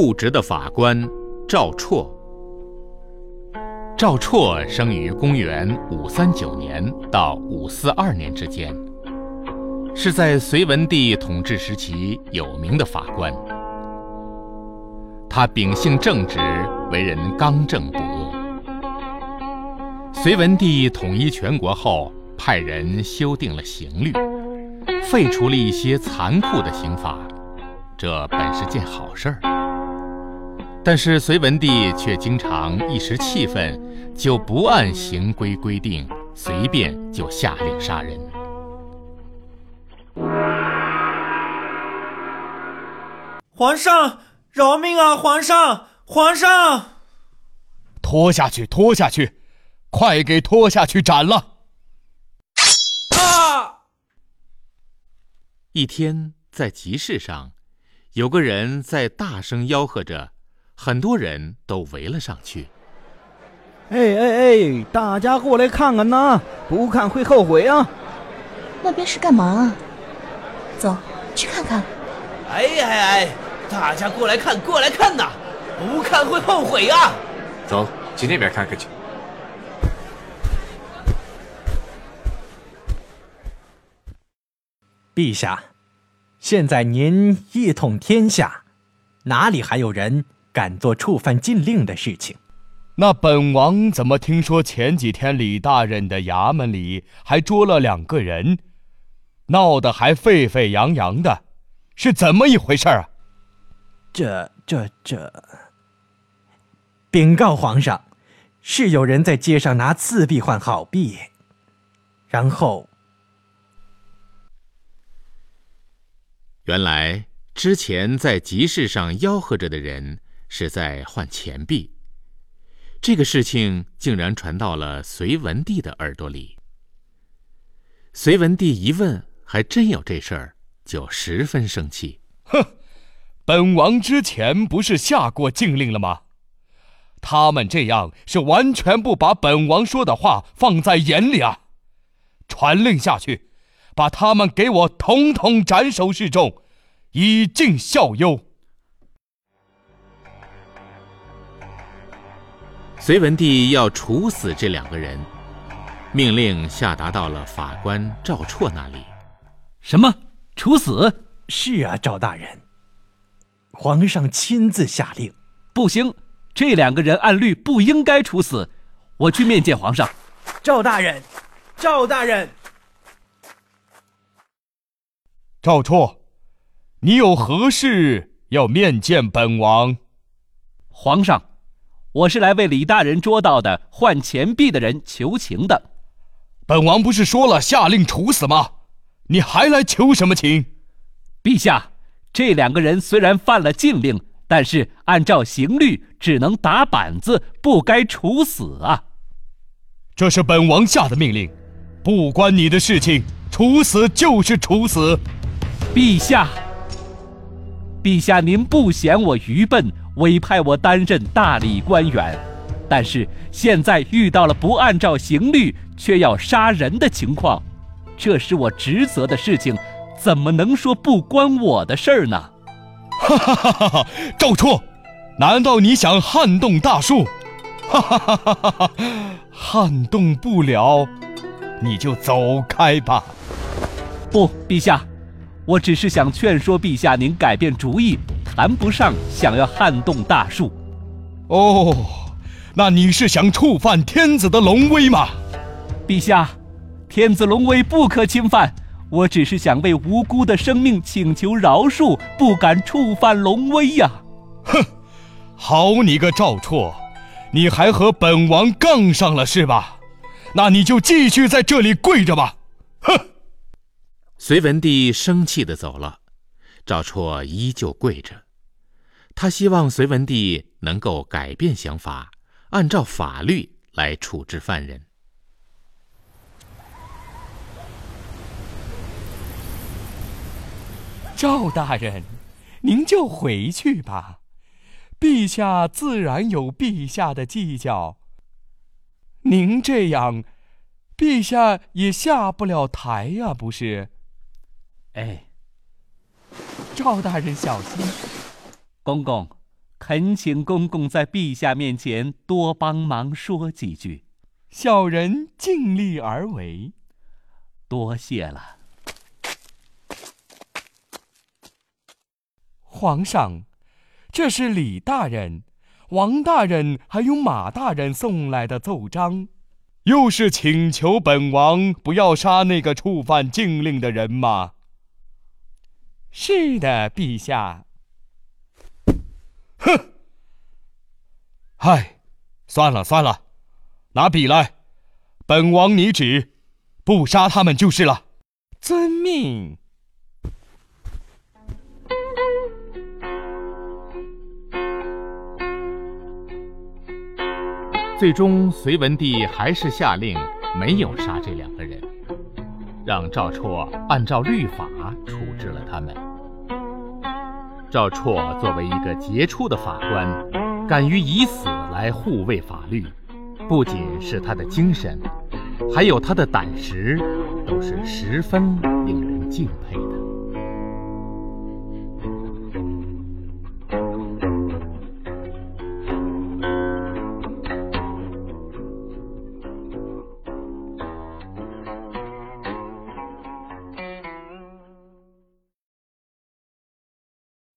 固执的法官赵绰。赵绰生于公元五三九年到五四二年之间，是在隋文帝统治时期有名的法官。他秉性正直，为人刚正不阿。隋文帝统一全国后，派人修订了刑律，废除了一些残酷的刑罚，这本是件好事儿。但是隋文帝却经常一时气愤，就不按行规规定，随便就下令杀人。皇上，饶命啊！皇上，皇上，拖下去，拖下去，快给拖下去斩了！啊！一天在集市上，有个人在大声吆喝着。很多人都围了上去。哎哎哎！大家过来看看呐，不看会后悔啊！那边是干嘛？走去看看。哎哎哎！大家过来看，过来看呐，不看会后悔啊！走，去那边看看去。陛下，现在您一统天下，哪里还有人？敢做触犯禁令的事情，那本王怎么听说前几天李大人的衙门里还捉了两个人，闹得还沸沸扬扬的，是怎么一回事啊？这这这！禀告皇上，是有人在街上拿次币换好币，然后，原来之前在集市上吆喝着的人。是在换钱币，这个事情竟然传到了隋文帝的耳朵里。隋文帝一问，还真有这事儿，就十分生气。哼，本王之前不是下过禁令了吗？他们这样是完全不把本王说的话放在眼里啊！传令下去，把他们给我统统斩首示众，以儆效尤。隋文帝要处死这两个人，命令下达到了法官赵绰那里。什么？处死？是啊，赵大人。皇上亲自下令。不行，这两个人按律不应该处死。我去面见皇上。赵大人，赵大人。赵绰，你有何事要面见本王？皇上。我是来为李大人捉到的换钱币的人求情的。本王不是说了下令处死吗？你还来求什么情？陛下，这两个人虽然犯了禁令，但是按照刑律只能打板子，不该处死啊。这是本王下的命令，不关你的事情，处死就是处死。陛下，陛下，您不嫌我愚笨？委派我担任大理官员，但是现在遇到了不按照刑律却要杀人的情况，这是我职责的事情，怎么能说不关我的事儿呢？哈哈哈哈哈！赵绰，难道你想撼动大树？哈哈哈哈哈！撼动不了，你就走开吧。不，陛下，我只是想劝说陛下您改变主意。谈不上想要撼动大树，哦，那你是想触犯天子的龙威吗？陛下，天子龙威不可侵犯，我只是想为无辜的生命请求饶恕，不敢触犯龙威呀。哼，好你个赵绰，你还和本王杠上了是吧？那你就继续在这里跪着吧。哼！隋文帝生气的走了，赵绰依旧跪着。他希望隋文帝能够改变想法，按照法律来处置犯人。赵大人，您就回去吧，陛下自然有陛下的计较。您这样，陛下也下不了台呀，不是？哎，赵大人小心。公公，恳请公公在陛下面前多帮忙说几句。小人尽力而为。多谢了，皇上，这是李大人、王大人还有马大人送来的奏章，又是请求本王不要杀那个触犯禁令的人吗？是的，陛下。哼！嗨，算了算了，拿笔来，本王拟旨。不杀他们就是了，遵命。最终，隋文帝还是下令没有杀这两个人，让赵绰按照律法处置了他们。赵绰作为一个杰出的法官，敢于以死来护卫法律，不仅是他的精神。还有他的胆识，都是十分令人敬佩的。